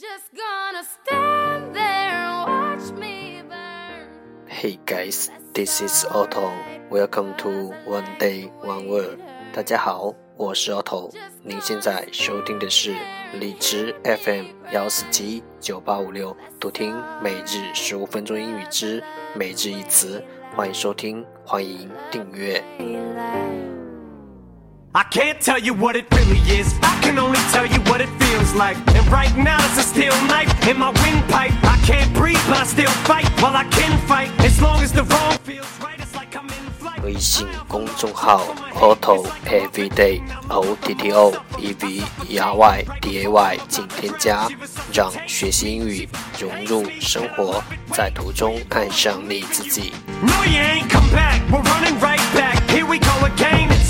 Just gonna stand there and watch me burn. Hey guys, this is Otto. Welcome to One Day One Word. 大家好，我是 Otto。您现在收听的是荔枝 FM 幺四七九八五六，读听每日十五分钟英语之每日一词。欢迎收听，欢迎订阅。I can't tell you what it really is. I can only tell you what it feels like. And right now it's a steel knife in my windpipe. I can't breathe, but I still fight. While I can fight, as long as the wrong feels right, it's like I'm in flight. 微信公众号 Otto Everyday O T T O E V E R Y D A Y，请添加，让学习英语融入生活，在途中爱上你自己。 No, you ain't come back. We're running right back. Here we go again. It's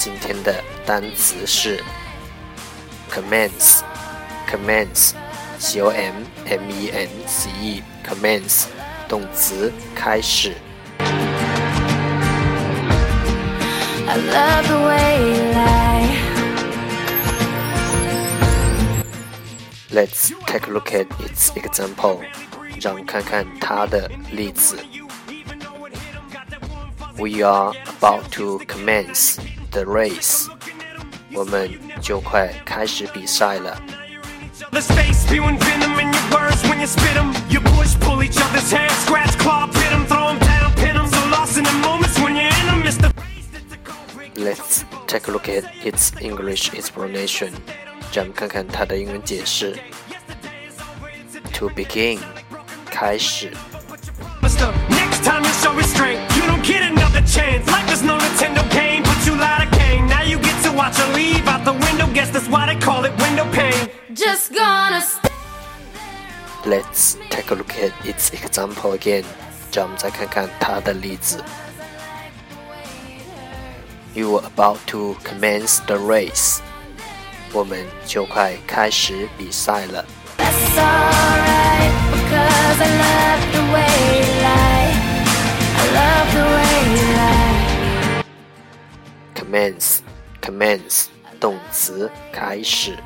今天的单词是 commence. Commence. C O M M E N C E. Commence. 动词开始。 I love the way you lie. Let's take a look at its example. 让我们看看它的例子。We are about to commence the race. 我们就快开始比赛了。 other's face, spewing venom in your words when you spit 'em. You push, pull each other's hair, scratch, claw, pit 'em, throw 'em down, pin 'em. So lost in the moments when you're in 'em, it's the Let's take a look at its English explanation. 让我们看看它的英文解释。To begin，开始。 Mister, Next time you show restraint, Just gonna stand. Let's take a look at its example again. 让我们再看看它的例子。You are about to commence the race. 我们就快开始比赛了。 That's alright because I love the way you lie. I love the way you lie. Commence, commence，动词开始。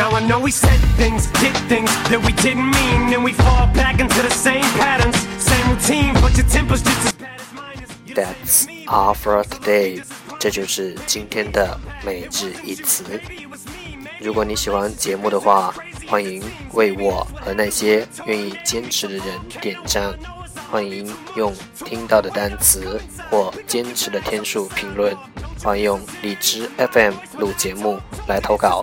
Now I know we said things, did things that we didn't mean, and we fall back into the same patterns, same routine, but your temper's just as bad as mine. That's all for today. 这就是今天的每日一词。如果你喜欢节目的话，欢迎为我和那些愿意坚持的人点赞。欢迎用听到的单词或坚持的天数评论。欢迎用荔枝 FM 录节目来投稿。